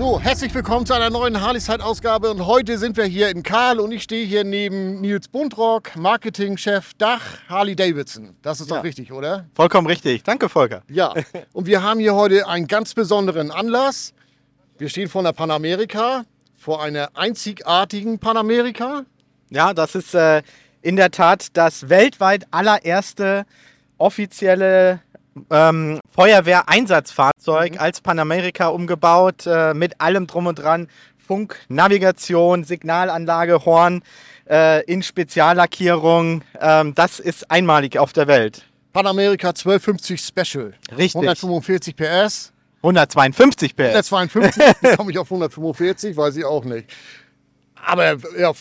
So, herzlich willkommen zu einer neuen Harley-Zeit-Ausgabe und heute sind wir hier in Karl und ich stehe hier neben Nils Buntrock, Marketingchef Dach Harley Davidson. Das ist Ja. doch richtig, oder? Vollkommen richtig. Danke, Volker. Ja, und wir haben hier heute einen ganz besonderen Anlass. Wir stehen vor einer Panamerika, vor einer einzigartigen Panamerika. Ja, das ist äh, in der Tat das weltweit allererste offizielle ähm, Feuerwehreinsatzfahrzeug als Panamerika umgebaut, äh, mit allem drum und dran. Funk, Navigation, Signalanlage, Horn äh, in Speziallackierung. Ähm, das ist einmalig auf der Welt. Panamerika 1250 Special. Richtig. 145 PS. 152 PS. 152, wie komme ich auf 145, weiß ich auch nicht. Aber ja,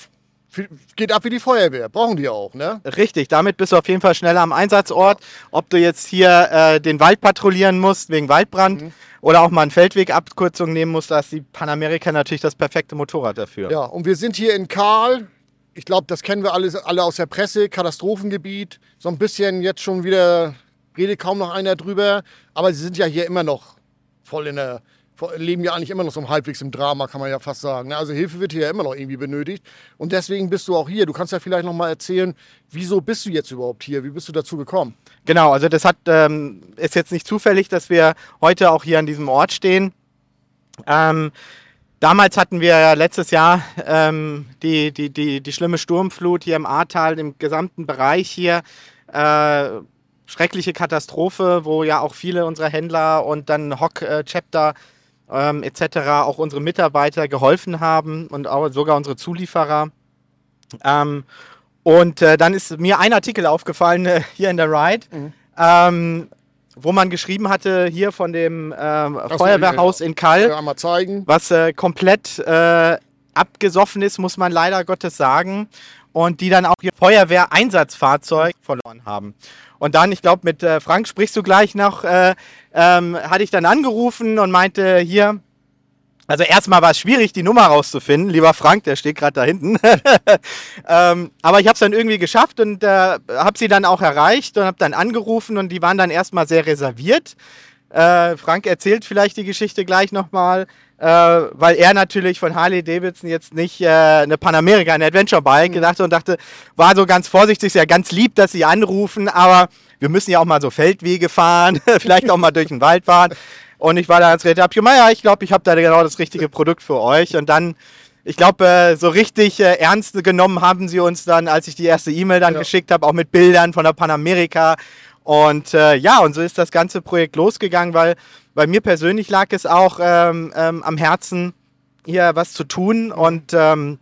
geht ab wie die Feuerwehr, brauchen die auch, ne? Richtig, damit bist du auf jeden Fall schneller am Einsatzort. Ob du jetzt hier äh, den Wald patrouillieren musst wegen Waldbrand Mhm. oder auch mal einen Feldwegabkürzung nehmen musst, da ist die Panamerika natürlich das perfekte Motorrad dafür. Ja, und wir sind hier in Karl. Ich glaube, das kennen wir alle, alle aus der Presse, Katastrophengebiet. So ein bisschen jetzt schon wieder, redet kaum noch einer drüber. Aber sie sind ja hier immer noch voll in der, leben ja eigentlich immer noch so halbwegs im Drama, kann man ja fast sagen. ne? Also Hilfe wird hier ja immer noch irgendwie benötigt. Und deswegen bist du auch hier. Du kannst ja vielleicht noch mal erzählen, wieso bist du jetzt überhaupt hier? Wie bist du dazu gekommen? Genau, also das hat, ähm, ist jetzt nicht zufällig, dass wir heute auch hier an diesem Ort stehen. Ähm, damals hatten wir ja letztes Jahr ähm, die, die, die, die schlimme Sturmflut hier im Ahrtal, im gesamten Bereich hier. Äh, schreckliche Katastrophe, wo ja auch viele unserer Händler und dann Hock äh, ähm, etc. auch unsere Mitarbeiter geholfen haben und auch sogar unsere Zulieferer. Ähm, und äh, dann ist mir ein Artikel aufgefallen äh, hier in der Ride, ähm, wo man geschrieben hatte, hier von dem ähm, Feuerwehrhaus in Kall, was äh, komplett äh, abgesoffen ist, muss man leider Gottes sagen. Und die dann auch ihr Feuerwehreinsatzfahrzeug verloren haben. Und dann, ich glaube, mit äh, Frank sprichst du gleich noch, äh, ähm, hatte ich dann angerufen und meinte, hier, also erstmal war es schwierig, die Nummer rauszufinden. Lieber Frank, der steht gerade da hinten. ähm, aber ich habe es dann irgendwie geschafft und äh, habe sie dann auch erreicht und habe dann angerufen und die waren dann erstmal sehr reserviert. Äh, Frank erzählt vielleicht die Geschichte gleich nochmal, äh, weil er natürlich von Harley Davidson jetzt nicht äh, eine Panamerika, eine Adventure Bike gedacht hat und dachte, war so ganz vorsichtig, ist ja ganz lieb, dass sie anrufen, aber wir müssen ja auch mal so Feldwege fahren, vielleicht auch mal durch den Wald fahren. Und ich war da als Räte, hab ich, ja, ich glaube, ich habe da genau das richtige Produkt für euch. Und dann, ich glaube, äh, so richtig äh, ernst genommen haben sie uns dann, als ich die erste E-Mail dann Ja. geschickt habe, auch mit Bildern von der Panamerika. Und äh, ja, und so ist das ganze Projekt losgegangen, weil bei mir persönlich lag es auch ähm, ähm, am Herzen, hier was zu tun und ähm,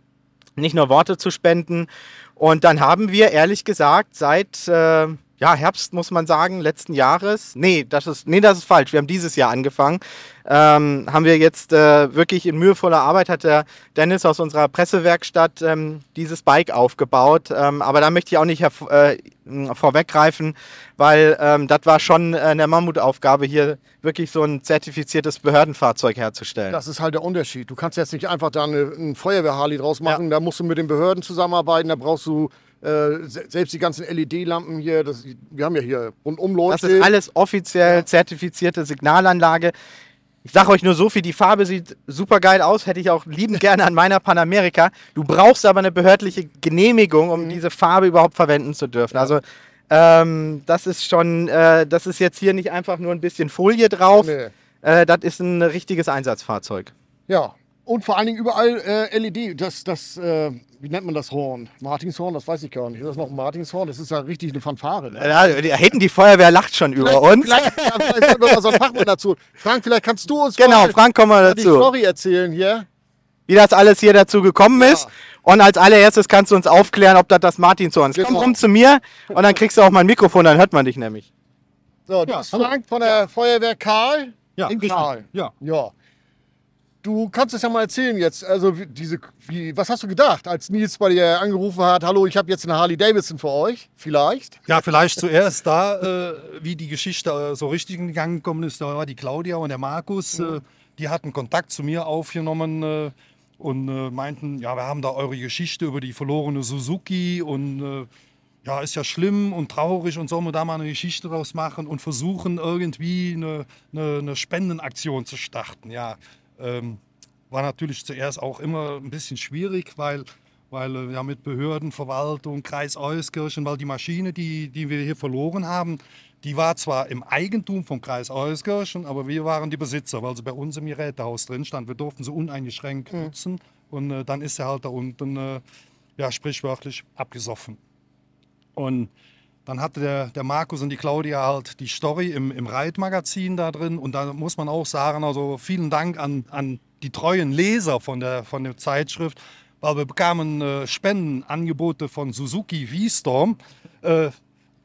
nicht nur Worte zu spenden. Und dann haben wir ehrlich gesagt seit äh, ja, Herbst muss man sagen, letzten Jahres. Nee, das ist, nee, das ist falsch. Wir haben dieses Jahr angefangen. Ähm, haben wir jetzt äh, wirklich in mühevoller Arbeit hat der Dennis aus unserer Pressewerkstatt ähm, dieses Bike aufgebaut. Ähm, aber da möchte ich auch nicht äh, vorweggreifen, weil ähm, das war schon äh, eine Mammutaufgabe, hier wirklich so ein zertifiziertes Behördenfahrzeug herzustellen. Das ist halt der Unterschied. Du kannst jetzt nicht einfach da eine, ein Feuerwehr-Harley draus machen. Da musst du mit den Behörden zusammenarbeiten. Da brauchst du äh, se- selbst die ganzen LED-Lampen hier. Das, wir haben ja hier rundum Das ist alles offiziell zertifizierte Signalanlage. Ich sage euch nur so viel, die Farbe sieht super geil aus, hätte ich auch liebend gerne an meiner Panamerika. Du brauchst aber eine behördliche Genehmigung, um diese Farbe überhaupt verwenden zu dürfen. Also ähm, das ist schon, äh, das ist jetzt hier nicht einfach nur ein bisschen Folie drauf. Nee. Äh, das ist ein richtiges Einsatzfahrzeug. Ja. Und vor allen Dingen überall äh, LED. Das, das äh, wie nennt man das Horn? Martinshorn, das weiß ich gar nicht. Ist das noch ein Martinshorn? Das ist ja richtig eine Fanfare. Ne? Ja, die, hinten die Feuerwehr lacht schon über uns. Vielleicht, ja, vielleicht wir mal so einen Fachmann dazu. Frank, vielleicht kannst du uns Genau, mal Frank, komm mal die dazu. Story erzählen hier. wie das alles hier dazu gekommen ist. Und als allererstes kannst du uns aufklären, ob das das Martinshorn ist. Komm Genau. rum zu mir und dann kriegst du auch mein Mikrofon, dann hört man dich nämlich. So, du Ja, hallo. Frank von der Feuerwehr Karl Ja, in. Karl. Ja. Ja. Du kannst es ja mal erzählen jetzt. Also, diese, wie, was hast du gedacht, als Nils bei dir angerufen hat? Hallo, ich habe jetzt eine Harley Davidson für euch. Vielleicht. Ja, vielleicht zuerst da, äh, wie die Geschichte äh, so richtig in Gang gekommen ist, da war die Claudia und der Markus, äh, die hatten Kontakt zu mir aufgenommen äh, und äh, meinten, ja, wir haben da eure Geschichte über die verlorene Suzuki und äh, ja, ist ja schlimm und traurig und sollen wir da mal eine Geschichte draus machen und versuchen irgendwie eine, eine, eine Spendenaktion zu starten. Ja, ähm, war natürlich zuerst auch immer ein bisschen schwierig, weil, weil äh, ja mit Behörden, Verwaltung, Kreis Euskirchen, weil die Maschine, die, die wir hier verloren haben, die war zwar im Eigentum vom Kreis Euskirchen, aber wir waren die Besitzer, weil sie bei uns im Gerätehaus drin stand. Wir durften sie uneingeschränkt nutzen und äh, dann ist sie halt da unten, äh, ja, sprichwörtlich abgesoffen. Und dann hatte der, der Markus und die Claudia halt die Story im, im Reitmagazin da drin. Und da muss man auch sagen, also vielen Dank an, an die treuen Leser von der, von der Zeitschrift, weil wir bekamen äh, Spendenangebote von Suzuki V-Storm äh,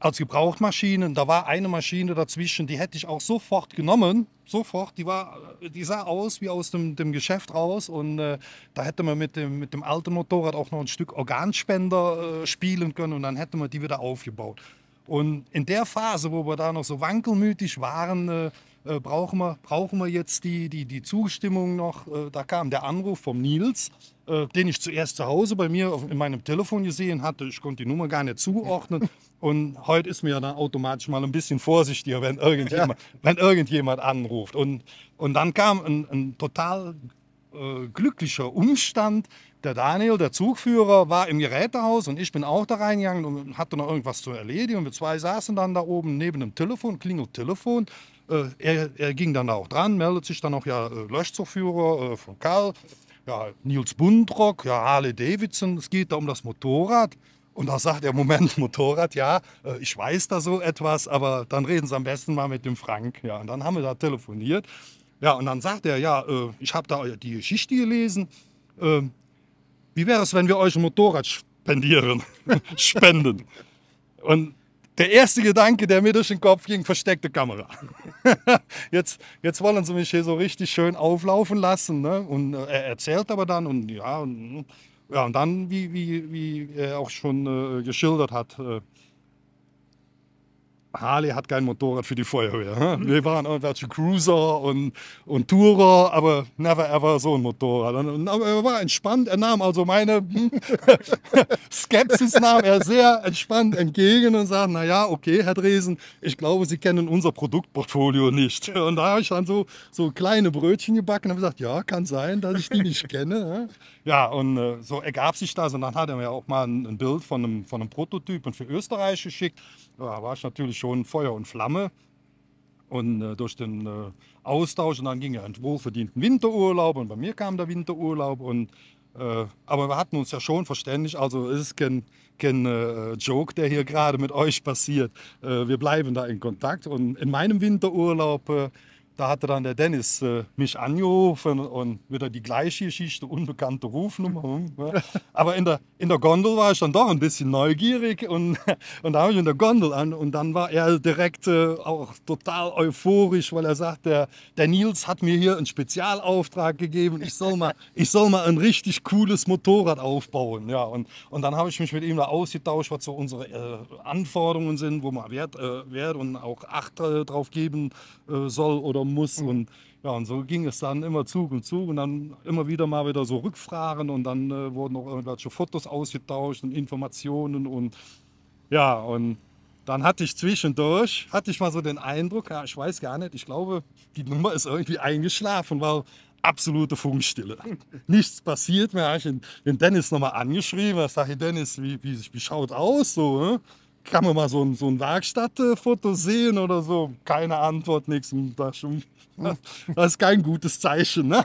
als Gebrauchtmaschinen. Da war eine Maschine dazwischen, die hätte ich auch sofort genommen. Sofort, die, war, die sah aus wie aus dem, dem Geschäft raus. Und äh, da hätte man mit dem, mit dem alten Motorrad auch noch ein Stück Organspender äh, spielen können und dann hätte man die wieder aufgebaut. Und in der Phase, wo wir da noch so wankelmütig waren, äh, äh, brauchen, wir, brauchen wir jetzt die, die, die Zustimmung noch. Äh, da kam der Anruf vom Nils, äh, den ich zuerst zu Hause bei mir auf, in meinem Telefon gesehen hatte. Ich konnte die Nummer gar nicht zuordnen. Und heute ist mir dann automatisch mal ein bisschen vorsichtiger, wenn irgendjemand, wenn irgendjemand anruft. Und, und dann kam ein, ein total äh, glücklicher Umstand. Der Daniel, der Zugführer, war im Gerätehaus und ich bin auch da reingegangen und hatte noch irgendwas zu erledigen. Und wir zwei saßen dann da oben neben dem Telefon, klingelt Telefon. Äh, er, er ging dann auch dran, meldet sich dann auch, ja, äh, Löschzugführer äh, von Karl, ja, Nils Bundrock, ja, Harley Davidson, es geht da um das Motorrad. Und da sagt er, Moment, Motorrad, ja, ich weiß da so etwas, aber dann reden Sie am besten mal mit dem Frank. Ja, und dann haben wir da telefoniert. Ja, und dann sagt er, ja, äh, ich habe da die Geschichte gelesen. Äh, wie wäre es, wenn wir euch ein Motorrad spendieren, spenden? Und der erste Gedanke, der mir durch den Kopf ging, versteckte Kamera. jetzt, jetzt wollen sie mich hier so richtig schön auflaufen lassen. Ne? Und äh, er erzählt aber dann und ja, und, ja, und dann, wie, wie, wie er auch schon äh, geschildert hat, äh, Harley hat kein Motorrad für die Feuerwehr. Wir waren irgendwelche Cruiser und, und Tourer, aber never ever so ein Motorrad. Und, aber er war entspannt. Er nahm also meine hm, Skepsis nahm er sehr entspannt entgegen und sagte, naja, okay, Herr Dresen, ich glaube, Sie kennen unser Produktportfolio nicht. Und da habe ich dann so, so kleine Brötchen gebacken und habe gesagt, ja, kann sein, dass ich die nicht kenne. Ja, und äh, so ergab sich das. Und dann hat er mir auch mal ein, ein Bild von einem, von einem Prototypen für Österreich geschickt. Ja, war ich natürlich schon Feuer und Flamme. Und äh, durch den äh, Austausch, und dann ging er in wohlverdienten Winterurlaub und bei mir kam der Winterurlaub. Und, äh, aber wir hatten uns ja schon verständigt, also es ist kein, kein äh, Joke, der hier gerade mit euch passiert. Äh, wir bleiben da in Kontakt. Und in meinem Winterurlaub da hatte dann der Dennis äh, mich angerufen und wieder die gleiche Geschichte, unbekannte Rufnummer. Hm, ne? Aber in der, in der Gondel war ich dann doch ein bisschen neugierig und, und da habe ich in der Gondel an und dann war er direkt äh, auch total euphorisch, weil er sagt, der, der Nils hat mir hier einen Spezialauftrag gegeben, ich soll mal, ich soll mal ein richtig cooles Motorrad aufbauen. Ja, und, und dann habe ich mich mit ihm da ausgetauscht, was so unsere äh, Anforderungen sind, wo man Wert, äh, Wert und auch Acht äh, drauf geben äh, soll oder muss. Mhm. Und ja, und so ging es dann immer Zug und Zug und dann immer wieder mal wieder so Rückfragen und dann äh, wurden auch irgendwelche Fotos ausgetauscht und Informationen und ja, und dann hatte ich zwischendurch, hatte ich mal so den Eindruck, ja, ich weiß gar nicht, ich glaube, die Nummer ist irgendwie eingeschlafen, weil absolute Funkstille. Nichts passiert mehr. Ich habe den Dennis nochmal angeschrieben. Ich sage, Dennis, wie, wie, wie schaut aus? So, ne? Kann man mal so ein, so ein Werkstattfoto sehen oder so? Keine Antwort, nichts. Das, ist kein gutes Zeichen. Ne?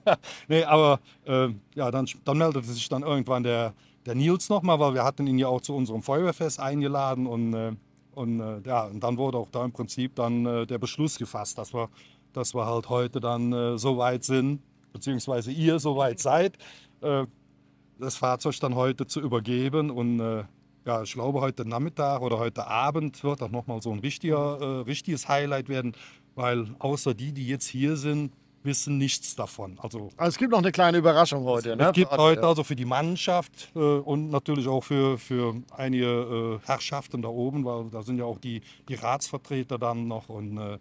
nee, aber äh, ja, dann, dann meldete sich dann irgendwann der, der Nils nochmal, weil wir hatten ihn ja auch zu unserem Feuerwehrfest eingeladen und, äh, und äh, ja, und dann wurde auch da im Prinzip dann äh, der Beschluss gefasst, dass wir, dass wir halt heute dann äh, so weit sind, beziehungsweise ihr so weit seid, äh, das Fahrzeug dann heute zu übergeben und ja, ich glaube, heute Nachmittag oder heute Abend wird auch nochmal so ein richtiger, äh, richtiges Highlight werden, weil außer die, die jetzt hier sind, wissen nichts davon. Also, also es gibt noch eine kleine Überraschung heute. Es ne? gibt heute also für die Mannschaft äh, und natürlich auch für, für einige äh, Herrschaften da oben, weil da sind ja auch die, die Ratsvertreter dann noch und äh,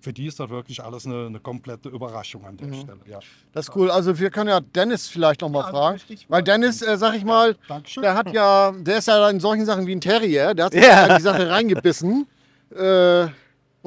für die ist das wirklich alles eine, eine komplette Überraschung an der mhm. Stelle. Ja. Das ist cool. Also wir können ja Dennis vielleicht noch mal ja, fragen. Weil Dennis, äh, sag ich mal, Dankeschön. der hat ja, der ist ja in solchen Sachen wie ein Terrier, der hat sich ja. in die Sache reingebissen. Äh,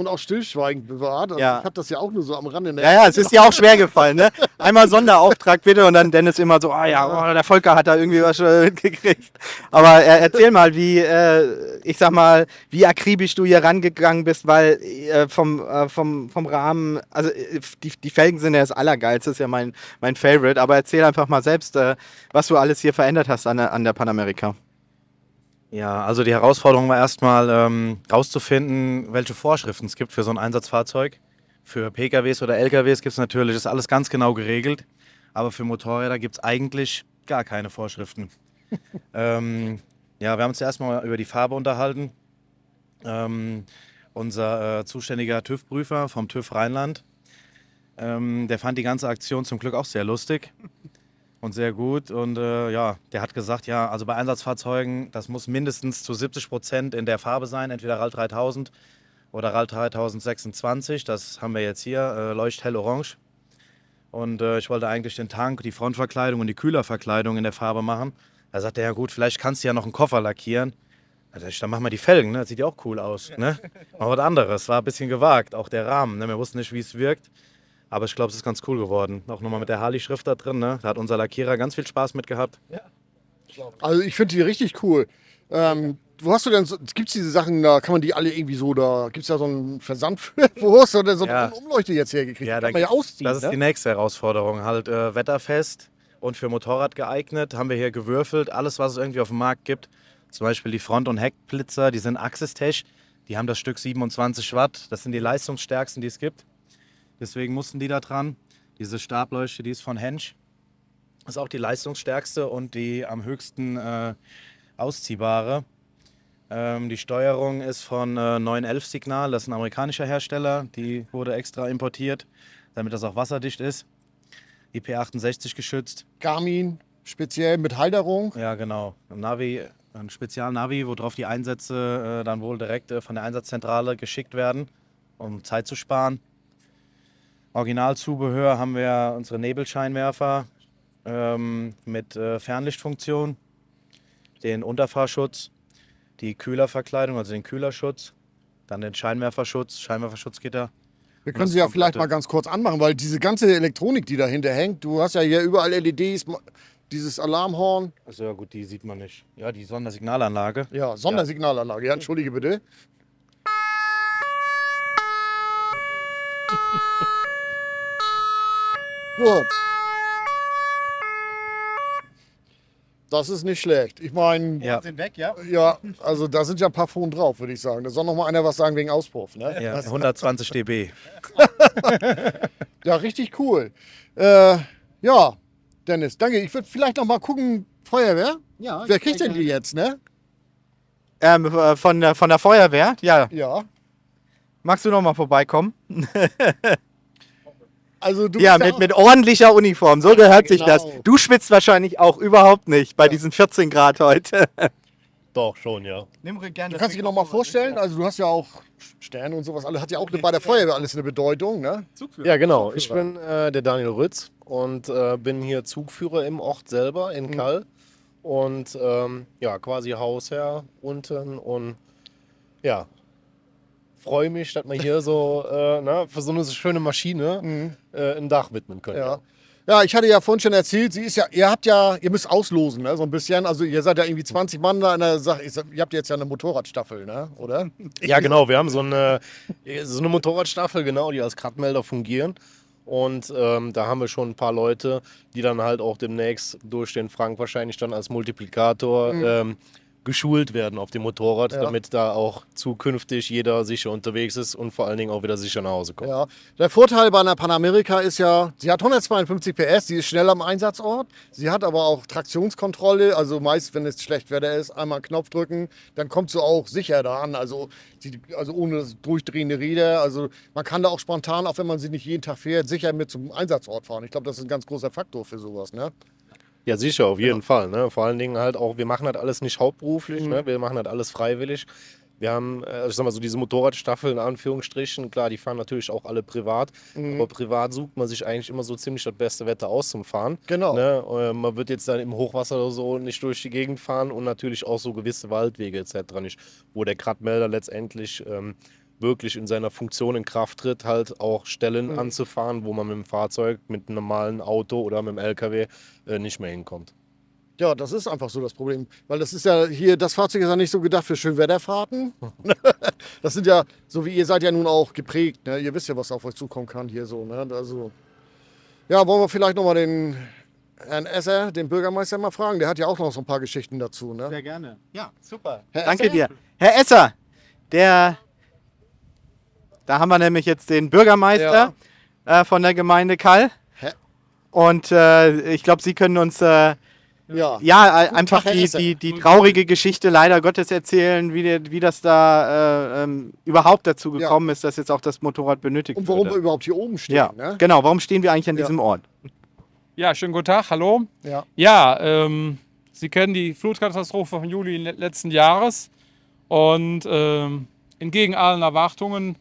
und auch Stillschweigen bewahrt. Also Ja. Ich habe das ja auch nur so am Rande. Ne? Ja, ja, es ist ja auch schwer gefallen, ne? Einmal Sonderauftrag bitte und dann Dennis immer so, ah ja, oh, der Volker hat da irgendwie was schon mitgekriegt. Aber äh, erzähl mal, wie, äh, ich sag mal, wie akribisch du hier rangegangen bist, weil äh, vom, äh, vom, vom Rahmen, also äh, die, die Felgen sind ja das Allergeilste, ist ja mein, mein Favorite, aber erzähl einfach mal selbst, äh, was du alles hier verändert hast an an der Panamerika. Ja, also die Herausforderung war erstmal ähm, rauszufinden, welche Vorschriften es gibt für so ein Einsatzfahrzeug. Für PKWs oder LKWs gibt es natürlich, ist alles ganz genau geregelt. Aber für Motorräder gibt es eigentlich gar keine Vorschriften. ähm, ja, wir haben uns erst mal über die Farbe unterhalten. Ähm, unser äh, zuständiger TÜV-Prüfer vom TÜV Rheinland, ähm, der fand die ganze Aktion zum Glück auch sehr lustig und sehr gut. Und äh, ja, der hat gesagt, ja, also bei Einsatzfahrzeugen, das muss mindestens zu 70 Prozent in der Farbe sein, entweder RAL 3000 oder RAL 3026. Das haben wir jetzt hier, äh, leuchthell orange. Und äh, ich wollte eigentlich den Tank, die Frontverkleidung und die Kühlerverkleidung in der Farbe machen. Da sagte er, ja gut, vielleicht kannst du ja noch einen Koffer lackieren. Da ich, dann machen wir die Felgen, ne? das sieht ja auch cool aus. Ne? Mal was anderes, war ein bisschen gewagt, auch der Rahmen. Ne? Wir wussten nicht, wie es wirkt. Aber ich glaube, es ist ganz cool geworden. Auch nochmal mit der Harley-Schrift da drin. Ne? Da hat unser Lackierer ganz viel Spaß mit gehabt. Also ich finde die richtig cool. Ähm, wo hast du denn, so, gibt es diese Sachen, da kann man die alle irgendwie so, da gibt es ja so einen Versand für, wo hast du denn so Ja. eine Umleuchte jetzt hergekriegt? Ja, die da kann man ja ausziehen. Das ist die ne? nächste Herausforderung. Halt äh, wetterfest und für Motorrad geeignet. Haben wir hier gewürfelt. Alles, was es irgendwie auf dem Markt gibt. Zum Beispiel die Front- und Heckblitzer, die sind Axis-Tech. Die haben das Stück 27 Watt. Das sind die leistungsstärksten, die es gibt. Deswegen mussten die da dran. Diese Stableuchte, die ist von Hensch. Ist auch die leistungsstärkste und die am höchsten äh, ausziehbare. Ähm, die Steuerung ist von äh, 911 Signal, das ist ein amerikanischer Hersteller. Die wurde extra importiert, damit das auch wasserdicht ist. IP68 geschützt. Garmin, speziell mit Halterung. Ja, genau. Ein Navi, ein Spezial-Navi, worauf die Einsätze äh, dann wohl direkt äh, von der Einsatzzentrale geschickt werden, um Zeit zu sparen. Originalzubehör haben wir unsere Nebelscheinwerfer ähm, mit äh, Fernlichtfunktion, den Unterfahrschutz, die Kühlerverkleidung, also den Kühlerschutz, dann den Scheinwerferschutz, Scheinwerferschutzgitter. Wir können sie ja vielleicht mal ganz kurz anmachen, weil diese ganze Elektronik, die dahinter hängt, du hast ja hier überall LEDs, dieses Alarmhorn, Also ja gut, die sieht man nicht. Ja, die Sondersignalanlage. ja, Sondersignalanlage. Ja, entschuldige bitte. Gut. Das ist nicht schlecht. Ich meine, Ja. Sind weg, ja? ja, also da sind ja ein paar Phonen drauf, würde ich sagen. Da soll noch mal einer was sagen wegen Auspuff. Ne? Ja, 120 dB. Ja, richtig cool. Äh, ja, Dennis, danke. Ich würde vielleicht noch mal gucken, Feuerwehr. Ja. Wer kriegt denn die jetzt, ne? Ähm, äh, von, der, von der Feuerwehr? Ja. Ja. Magst du noch mal vorbeikommen? Also du Ja, mit, mit ordentlicher Uniform. So gehört sich das. genau. Du schwitzt wahrscheinlich auch überhaupt nicht bei diesen 14 Grad heute. Doch, schon, ja. Nimm gerne Du kannst dich noch mal vorstellen, also du hast ja auch Sterne und sowas, hat ja auch bei der Feuerwehr alles eine Bedeutung, ne? Ja, genau. Ich bin äh, der Daniel Rütz und äh, bin hier Zugführer im Ort selber in Kall. Und ähm, ja, quasi Hausherr unten und ja, freue mich, dass wir hier so äh, na, für so eine schöne Maschine äh, ein Dach widmen können. Ja. Ja, ich hatte ja vorhin schon erzählt, sie ist ja, ihr habt ja, ihr müsst auslosen, ne, so ein bisschen. Also ihr seid ja irgendwie 20 Mann da in der Sache. Ihr habt jetzt ja eine Motorradstaffel, ne? Oder? Ja, genau. Wir haben so eine, so eine Motorradstaffel, genau, die als Kratmelder fungieren. Und ähm, da haben wir schon ein paar Leute, die dann halt auch demnächst durch den Frank wahrscheinlich dann als Multiplikator ähm, geschult werden auf dem Motorrad, Ja. damit da auch zukünftig jeder sicher unterwegs ist und vor allen Dingen auch wieder sicher nach Hause kommt. Ja. Der Vorteil bei einer Panamerika ist ja, sie hat 152 PS, sie ist schnell am Einsatzort. Sie hat aber auch Traktionskontrolle, also meist, wenn es schlecht Wetter ist, einmal einen Knopf drücken, dann kommt sie auch sicher da an. Also, also ohne durchdrehende Räder. Also man kann da auch spontan, auch wenn man sie nicht jeden Tag fährt, sicher mit zum Einsatzort fahren. Ich glaube, das ist ein ganz großer Faktor für sowas. Ne? Ja, sicher, auf jeden Fall. Ne? Vor allen Dingen halt auch, wir machen das alles nicht hauptberuflich, ne? wir machen das alles freiwillig. Wir haben, äh, ich sag mal so, diese Motorradstaffeln in Anführungsstrichen, klar, die fahren natürlich auch alle privat, aber privat sucht man sich eigentlich immer so ziemlich das beste Wetter aus zum Fahren. Genau. Ne? Äh, Man wird jetzt dann im Hochwasser oder so nicht durch die Gegend fahren und natürlich auch so gewisse Waldwege etc. nicht, wo der Kratmelder letztendlich ähm, wirklich in seiner Funktion in Kraft tritt, halt auch Stellen Mhm. anzufahren, wo man mit dem Fahrzeug, mit einem normalen Auto oder mit dem LKW äh, nicht mehr hinkommt. Ja, das ist einfach so das Problem. Weil das ist ja hier, das Fahrzeug ist ja nicht so gedacht für Schönwetterfahrten. das sind ja, so wie ihr seid ja nun auch geprägt. Ne? Ihr wisst ja, was auf euch zukommen kann hier so. Ne? Also, ja, wollen wir vielleicht nochmal den Herrn Esser, den Bürgermeister, mal fragen. Der hat ja auch noch so ein paar Geschichten dazu. Ne? Sehr gerne. Ja, super. Herr Danke Esser? dir. Herr Esser, der, da haben wir nämlich jetzt den Bürgermeister äh, von der Gemeinde Kall. Hä? Und äh, ich glaube, Sie können uns äh, Ja. ja äh, einfach die, die, die traurige Geschichte leider Gottes erzählen, wie, der, wie das da äh, ähm, überhaupt dazu Ja. gekommen ist, dass jetzt auch das Motorrad benötigt Und warum wir wurde. überhaupt hier oben stehen. Ja, Ne? genau. Warum stehen wir eigentlich an Ja. diesem Ort? Ja, schönen guten Tag, hallo. Ja. Ja, ähm, Sie kennen die Flutkatastrophe von Juli le- letzten Jahres und ähm, entgegen allen Erwartungen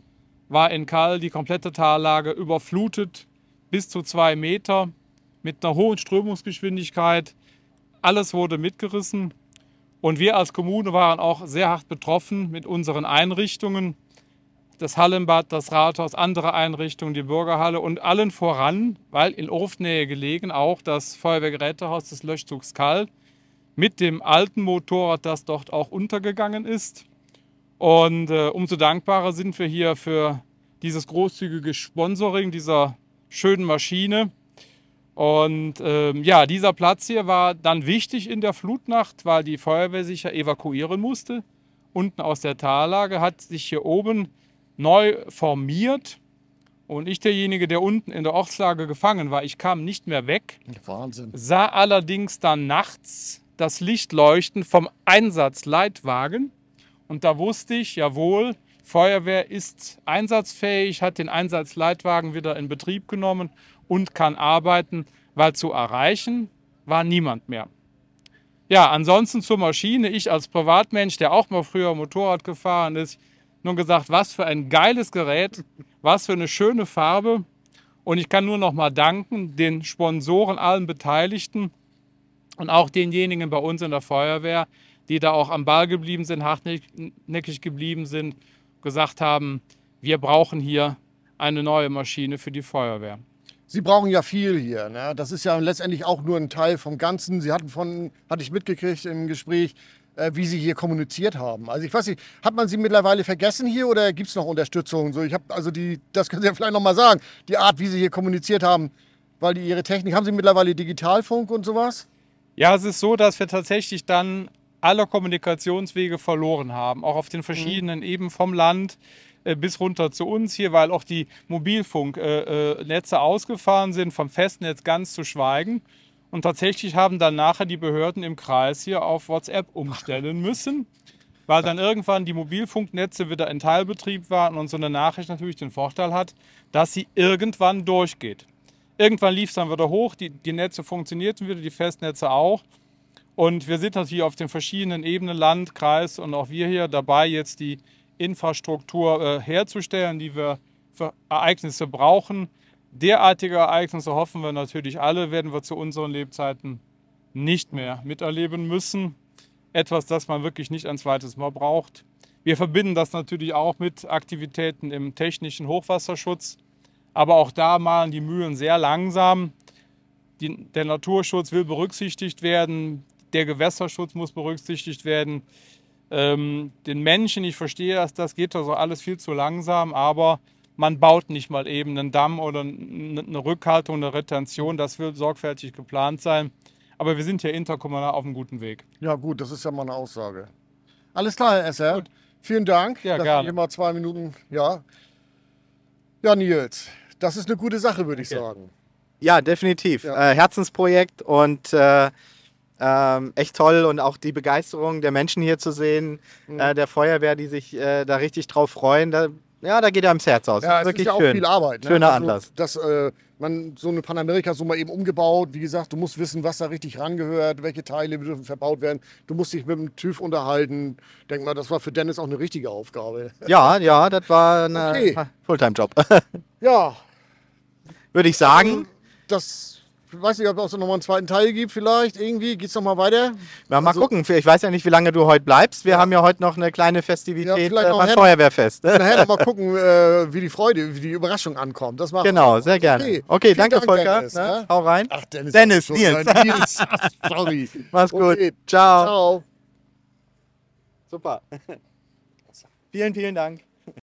war in Kall die komplette Tallage überflutet bis zu zwei Meter mit einer hohen Strömungsgeschwindigkeit. Alles wurde mitgerissen und wir als Kommune waren auch sehr hart betroffen mit unseren Einrichtungen. Das Hallenbad, das Rathaus, andere Einrichtungen, die Bürgerhalle und allen voran, weil in Orftnähe gelegen, auch das Feuerwehrgerätehaus des Löschzugs Kall mit dem alten Motorrad, das dort auch untergegangen ist. Und äh, umso dankbarer sind wir hier für dieses großzügige Sponsoring dieser schönen Maschine. Und ähm, ja, dieser Platz hier war dann wichtig in der Flutnacht, weil die Feuerwehr sich ja evakuieren musste. Unten aus der Tallage hat sich hier oben neu formiert. Und ich derjenige, der unten in der Ortslage gefangen war, ich kam nicht mehr weg Wahnsinn. sah allerdings dann nachts das Licht leuchten vom Einsatzleitwagen. Und da wusste ich, jawohl, Feuerwehr ist einsatzfähig, hat den Einsatzleitwagen wieder in Betrieb genommen und kann arbeiten, weil zu erreichen war niemand mehr. Ja, ansonsten zur Maschine. Ich als Privatmensch, der auch mal früher Motorrad gefahren ist, nur gesagt, was für ein geiles Gerät, was für eine schöne Farbe. Und ich kann nur noch mal danken den Sponsoren, allen Beteiligten und auch denjenigen bei uns in der Feuerwehr, die da auch am Ball geblieben sind, hartnäckig geblieben sind, gesagt haben, wir brauchen hier eine neue Maschine für die Feuerwehr. Sie brauchen ja viel hier. Ne? Das ist ja letztendlich auch nur ein Teil vom Ganzen. Sie hatten von, hatte ich mitgekriegt im Gespräch, äh, wie Sie hier kommuniziert haben. Also ich weiß nicht, hat man Sie mittlerweile vergessen hier oder gibt es noch Unterstützung? So, ich habe also die, das können Sie ja vielleicht noch mal sagen, die Art, wie Sie hier kommuniziert haben, weil die Ihre Technik, haben Sie mittlerweile Digitalfunk und sowas? Ja, es ist so, dass wir tatsächlich dann alle Kommunikationswege verloren haben, auch auf den verschiedenen Ebenen vom Land äh, bis runter zu uns hier, weil auch die Mobilfunknetze äh, Netze ausgefahren sind, vom Festnetz ganz zu schweigen. Und tatsächlich haben dann nachher die Behörden im Kreis hier auf WhatsApp umstellen müssen, weil dann irgendwann die Mobilfunknetze wieder in Teilbetrieb waren und so eine Nachricht natürlich den Vorteil hat, dass sie irgendwann durchgeht. Irgendwann lief es dann wieder hoch, die, die Netze funktionierten wieder, die Festnetze auch. Und wir sind natürlich auf den verschiedenen Ebenen, Land, Kreis und auch wir hier dabei, jetzt die Infrastruktur äh, herzustellen, die wir für Ereignisse brauchen. Derartige Ereignisse hoffen wir natürlich alle, werden wir zu unseren Lebzeiten nicht mehr miterleben müssen. Etwas, das man wirklich nicht ein zweites Mal braucht. Wir verbinden das natürlich auch mit Aktivitäten im technischen Hochwasserschutz. Aber auch da malen die Mühlen sehr langsam. Die, der Naturschutz will berücksichtigt werden, der Gewässerschutz muss berücksichtigt werden. Ähm, den Menschen, ich verstehe das, das geht also alles viel zu langsam, aber man baut nicht mal eben einen Damm oder eine Rückhaltung, eine Retention. Das wird sorgfältig geplant sein. Aber wir sind hier interkommunal auf einem guten Weg. Ja gut, das ist ja mal eine Aussage. Alles klar, Herr Esser. Vielen Dank, Ja, dass gerne. Hier mal zwei Minuten, ja. Ja, Nils, das ist eine gute Sache, würde ich sagen. Ja, definitiv. Ja. Äh, Herzensprojekt und äh, ähm, echt toll und auch die Begeisterung der Menschen hier zu sehen, Mhm. äh, der Feuerwehr, die sich äh, da richtig drauf freuen. Da, ja, da geht einem das Herz aus. Ja, es Wirklich ist ja auch schön. viel Arbeit. Ne? Schöner Also, Anlass. Dass äh, man so eine Panamerika so mal eben umgebaut, wie gesagt, du musst wissen, was da richtig rangehört, welche Teile dürfen verbaut werden. Du musst dich mit dem TÜV unterhalten. Denk mal, das war für Dennis auch eine richtige Aufgabe. Ja, ja, das war ein Okay. Fulltime-Job. Ja, Würde ich sagen. das Ich weiß nicht, ob es noch mal einen zweiten Teil gibt, vielleicht. Irgendwie. Geht's noch mal weiter? Ja, mal Also- gucken. Ich weiß ja nicht, wie lange du heute bleibst. Wir haben ja heute noch eine kleine Ja, Festivität vielleicht äh, beim Feuerwehrfest. Nachher noch mal gucken, äh, wie die Freude, wie die Überraschung ankommt. Das machen Genau, sehr gerne. Okay, Okay, Vielen danke Dank, Volker. Dennis, ne? ne? Hau rein. Ach, Dennis. Dennis, Nils. Nils. Sorry. Mach's gut. Okay. Ciao. Ciao. Super. vielen, vielen Dank.